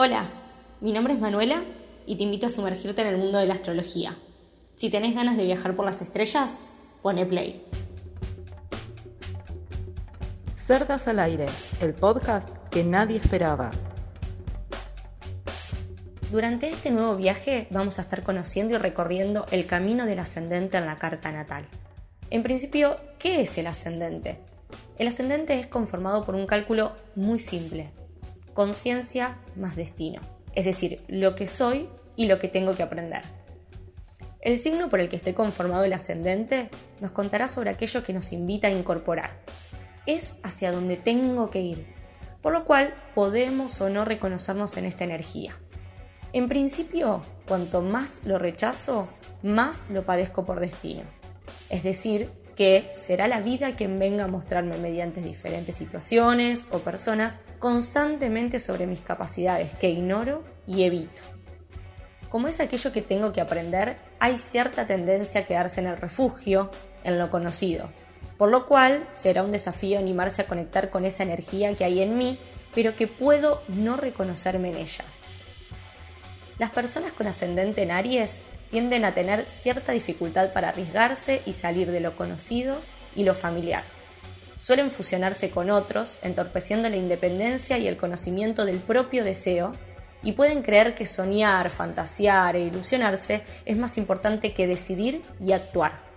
Hola, mi nombre es Manuela y te invito a sumergirte en el mundo de la astrología. Si tenés ganas de viajar por las estrellas, pone play. Cerdas al aire, el podcast que nadie esperaba. Durante este nuevo viaje vamos a estar conociendo y recorriendo el camino del ascendente en la carta natal. En principio, ¿qué es el ascendente? El ascendente es conformado por un cálculo muy simple, conciencia más destino, es decir, lo que soy y lo que tengo que aprender. El signo por el que esté conformado el ascendente nos contará sobre aquello que nos invita a incorporar. Es hacia donde tengo que ir, por lo cual podemos o no reconocernos en esta energía. En principio, cuanto más lo rechazo, más lo padezco por destino. Es decir, que será la vida quien venga a mostrarme mediante diferentes situaciones o personas constantemente sobre mis capacidades que ignoro y evito. Como es aquello que tengo que aprender, hay cierta tendencia a quedarse en el refugio, en lo conocido, por lo cual será un desafío animarse a conectar con esa energía que hay en mí, pero que puedo no reconocerme en ella. Las personas con ascendente en Aries tienden a tener cierta dificultad para arriesgarse y salir de lo conocido y lo familiar. Suelen fusionarse con otros, entorpeciendo la independencia y el conocimiento del propio deseo, y pueden creer que soñar, fantasear e ilusionarse es más importante que decidir y actuar.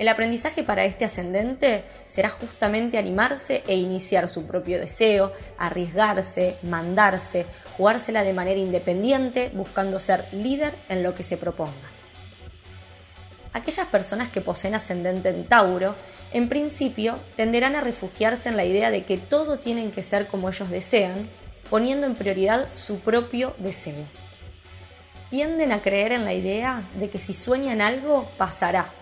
El aprendizaje para este ascendente será justamente animarse e iniciar su propio deseo, arriesgarse, mandarse, jugársela de manera independiente, buscando ser líder en lo que se proponga. Aquellas personas que poseen ascendente en Tauro, en principio, tenderán a refugiarse en la idea de que todo tienen que ser como ellos desean, poniendo en prioridad su propio deseo. Tienden a creer en la idea de que si sueñan algo, pasará,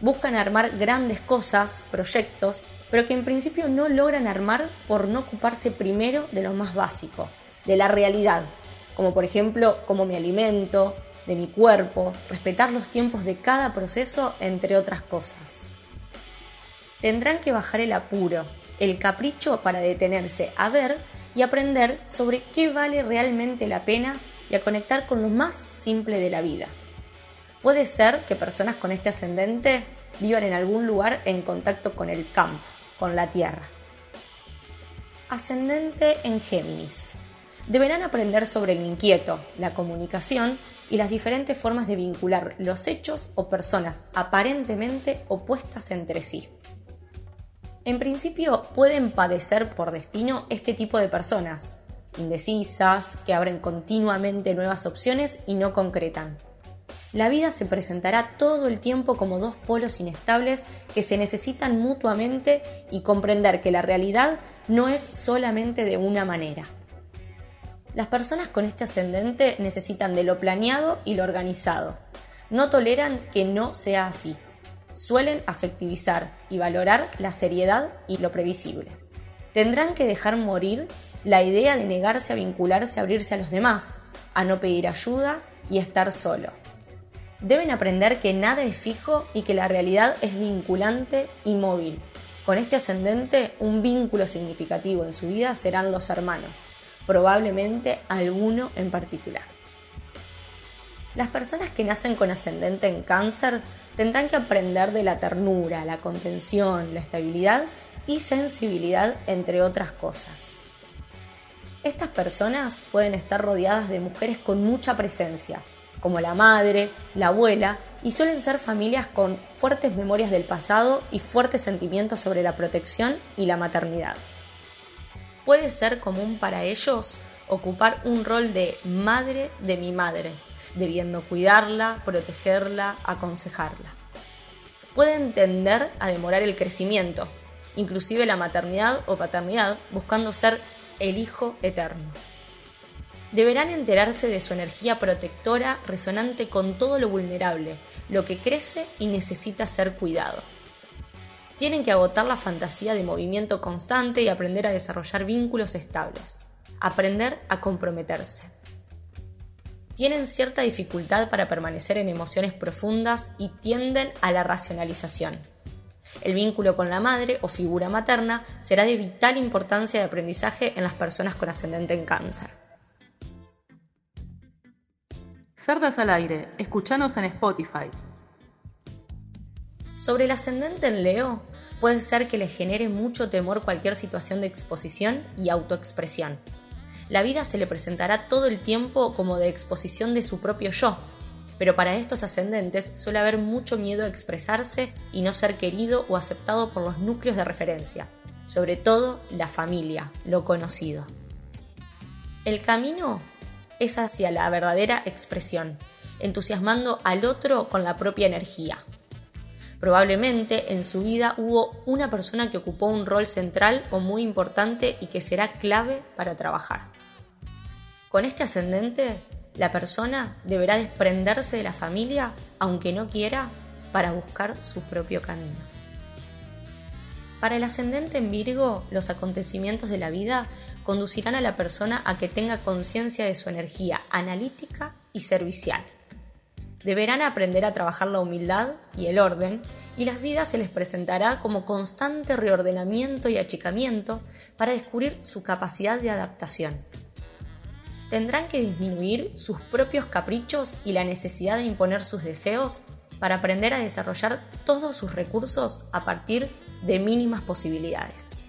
buscan armar grandes cosas, proyectos, pero que en principio no logran armar por no ocuparse primero de lo más básico, de la realidad, como por ejemplo cómo me alimento, de mi cuerpo, respetar los tiempos de cada proceso, entre otras cosas. Tendrán que bajar el apuro, el capricho para detenerse a ver y aprender sobre qué vale realmente la pena y a conectar con lo más simple de la vida. Puede ser que personas con este ascendente vivan en algún lugar en contacto con el campo, con la tierra. Ascendente en Géminis. Deberán aprender sobre el inquieto, la comunicación y las diferentes formas de vincular los hechos o personas aparentemente opuestas entre sí. En principio pueden padecer por destino este tipo de personas, indecisas, que abren continuamente nuevas opciones y no concretan la vida se presentará todo el tiempo como dos polos inestables que se necesitan mutuamente y comprender que la realidad no es solamente de una manera. Las personas con este ascendente necesitan de lo planeado y lo organizado. No toleran que no sea así. Suelen afectivizar y valorar la seriedad y lo previsible. Tendrán que dejar morir la idea de negarse a vincularse, a abrirse a los demás, a no pedir ayuda y estar solo deben aprender que nada es fijo y que la realidad es vinculante y móvil. Con este ascendente, un vínculo significativo en su vida serán los hermanos, probablemente alguno en particular. Las personas que nacen con ascendente en cáncer tendrán que aprender de la ternura, la contención, la estabilidad y sensibilidad, entre otras cosas. Estas personas pueden estar rodeadas de mujeres con mucha presencia, como la madre, la abuela, y suelen ser familias con fuertes memorias del pasado y fuertes sentimientos sobre la protección y la maternidad. Puede ser común para ellos ocupar un rol de madre de mi madre, debiendo cuidarla, protegerla, aconsejarla. Pueden tender a demorar el crecimiento, inclusive la maternidad o paternidad, buscando ser el hijo eterno deberán enterarse de su energía protectora resonante con todo lo vulnerable, lo que crece y necesita ser cuidado. Tienen que agotar la fantasía de movimiento constante y aprender a desarrollar vínculos estables. Aprender a comprometerse. Tienen cierta dificultad para permanecer en emociones profundas y tienden a la racionalización. El vínculo con la madre o figura materna será de vital importancia de aprendizaje en las personas con ascendente en cáncer. Cerdas al aire, escuchanos en Spotify. Sobre el ascendente en Leo, puede ser que le genere mucho temor cualquier situación de exposición y autoexpresión. La vida se le presentará todo el tiempo como de exposición de su propio yo, pero para estos ascendentes suele haber mucho miedo a expresarse y no ser querido o aceptado por los núcleos de referencia, sobre todo la familia, lo conocido. El camino es hacia la verdadera expresión, entusiasmando al otro con la propia energía. Probablemente en su vida hubo una persona que ocupó un rol central o muy importante y que será clave para trabajar. Con este ascendente la persona deberá desprenderse de la familia, aunque no quiera, para buscar su propio camino. Para el ascendente en Virgo, los acontecimientos de la vida conducirán a la persona a que tenga conciencia de su energía analítica y servicial. Deberán aprender a trabajar la humildad y el orden, y las vidas se les presentará como constante reordenamiento y achicamiento para descubrir su capacidad de adaptación tendrán que disminuir sus propios caprichos y la necesidad de imponer sus deseos para aprender a desarrollar todos sus recursos a partir de mínimas posibilidades.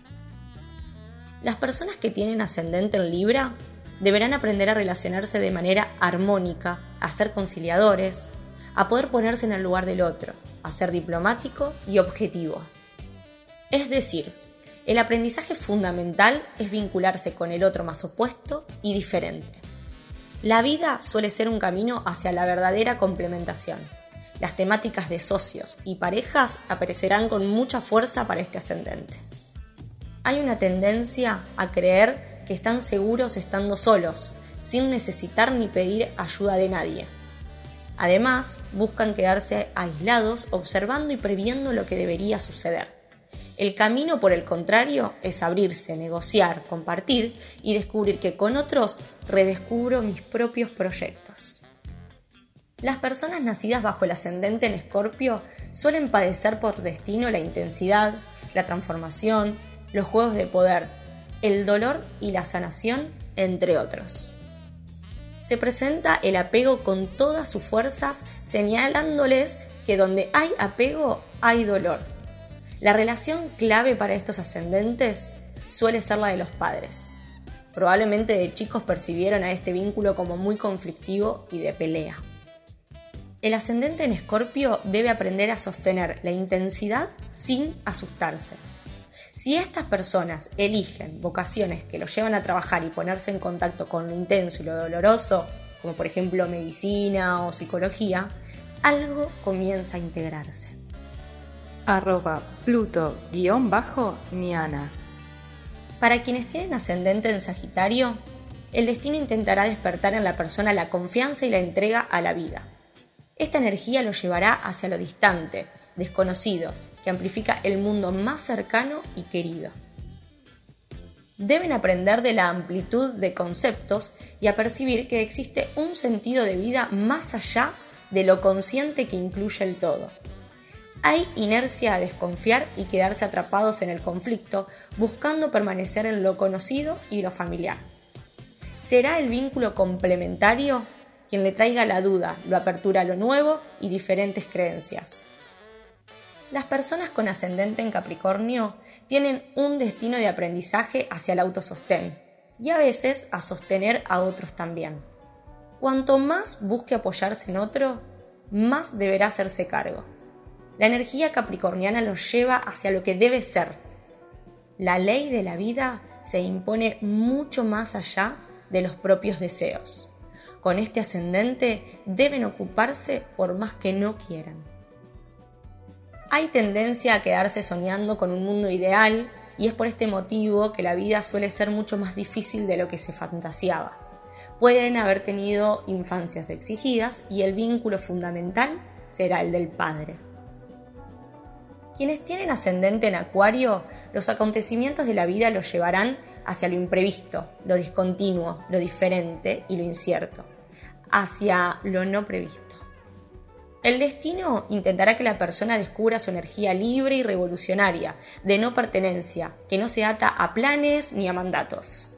Las personas que tienen ascendente en Libra deberán aprender a relacionarse de manera armónica, a ser conciliadores, a poder ponerse en el lugar del otro, a ser diplomático y objetivo. Es decir, el aprendizaje fundamental es vincularse con el otro más opuesto y diferente. La vida suele ser un camino hacia la verdadera complementación. Las temáticas de socios y parejas aparecerán con mucha fuerza para este ascendente. Hay una tendencia a creer que están seguros estando solos, sin necesitar ni pedir ayuda de nadie. Además, buscan quedarse aislados observando y previendo lo que debería suceder. El camino, por el contrario, es abrirse, negociar, compartir y descubrir que con otros redescubro mis propios proyectos. Las personas nacidas bajo el ascendente en Escorpio suelen padecer por destino la intensidad, la transformación, los juegos de poder, el dolor y la sanación, entre otros. Se presenta el apego con todas sus fuerzas, señalándoles que donde hay apego hay dolor la relación clave para estos ascendentes suele ser la de los padres. Probablemente de chicos percibieron a este vínculo como muy conflictivo y de pelea. El ascendente en Escorpio debe aprender a sostener la intensidad sin asustarse. Si estas personas eligen vocaciones que los llevan a trabajar y ponerse en contacto con lo intenso y lo doloroso, como por ejemplo medicina o psicología, algo comienza a integrarse arroba pluto-niana. Para quienes tienen ascendente en Sagitario, el destino intentará despertar en la persona la confianza y la entrega a la vida. Esta energía lo llevará hacia lo distante, desconocido, que amplifica el mundo más cercano y querido. Deben aprender de la amplitud de conceptos y a percibir que existe un sentido de vida más allá de lo consciente que incluye el todo. Hay inercia a desconfiar y quedarse atrapados en el conflicto, buscando permanecer en lo conocido y lo familiar. Será el vínculo complementario quien le traiga la duda, lo apertura a lo nuevo y diferentes creencias. Las personas con ascendente en Capricornio tienen un destino de aprendizaje hacia el autosostén y a veces a sostener a otros también. Cuanto más busque apoyarse en otro, más deberá hacerse cargo. La energía capricorniana los lleva hacia lo que debe ser. La ley de la vida se impone mucho más allá de los propios deseos. Con este ascendente deben ocuparse por más que no quieran. Hay tendencia a quedarse soñando con un mundo ideal y es por este motivo que la vida suele ser mucho más difícil de lo que se fantaseaba. Pueden haber tenido infancias exigidas y el vínculo fundamental será el del padre. Quienes tienen ascendente en Acuario, los acontecimientos de la vida los llevarán hacia lo imprevisto, lo discontinuo, lo diferente y lo incierto, hacia lo no previsto. El destino intentará que la persona descubra su energía libre y revolucionaria, de no pertenencia, que no se ata a planes ni a mandatos.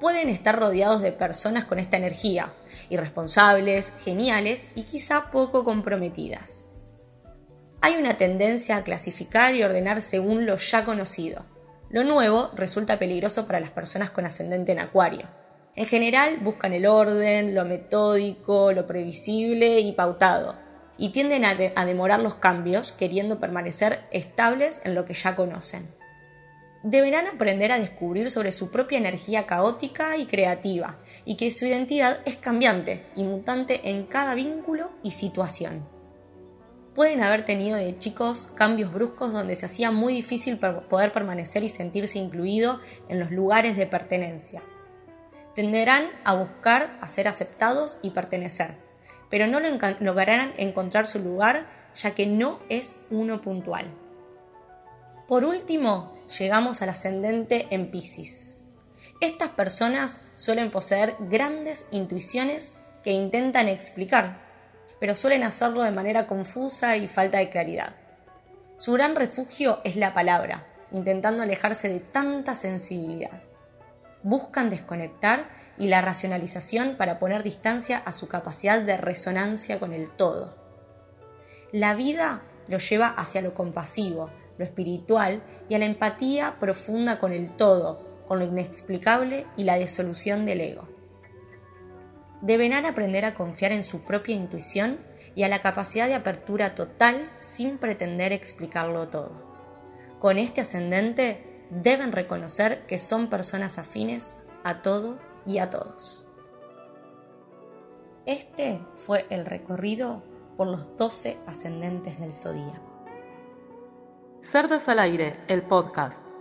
pueden estar rodeados de personas con esta energía, irresponsables, geniales y quizá poco comprometidas. Hay una tendencia a clasificar y ordenar según lo ya conocido. Lo nuevo resulta peligroso para las personas con ascendente en acuario. En general buscan el orden, lo metódico, lo previsible y pautado, y tienden a, demorar los cambios queriendo permanecer estables en lo que ya conocen deberán aprender a descubrir sobre su propia energía caótica y creativa, y que su identidad es cambiante y mutante en cada vínculo y situación. Pueden haber tenido de chicos cambios bruscos donde se hacía muy difícil poder permanecer y sentirse incluido en los lugares de pertenencia. Tenderán a buscar a ser aceptados y pertenecer, pero no lograrán encontrar su lugar ya que no es uno puntual. Por último, llegamos al ascendente en Pisces. Estas personas suelen poseer grandes intuiciones que intentan explicar, pero suelen hacerlo de manera confusa y falta de claridad. Su gran refugio es la palabra, intentando alejarse de tanta sensibilidad. Buscan desconectar y la racionalización para poner distancia a su capacidad de resonancia con el todo. La vida lo lleva hacia lo compasivo, lo espiritual y a la empatía profunda con el todo, con lo inexplicable y la disolución del ego. Deberán aprender a confiar en su propia intuición y a la capacidad de apertura total sin pretender explicarlo todo. Con este ascendente deben reconocer que son personas afines a todo y a todos. Este fue el recorrido por los 12 ascendentes del zodíaco. Cerdas al aire, el podcast.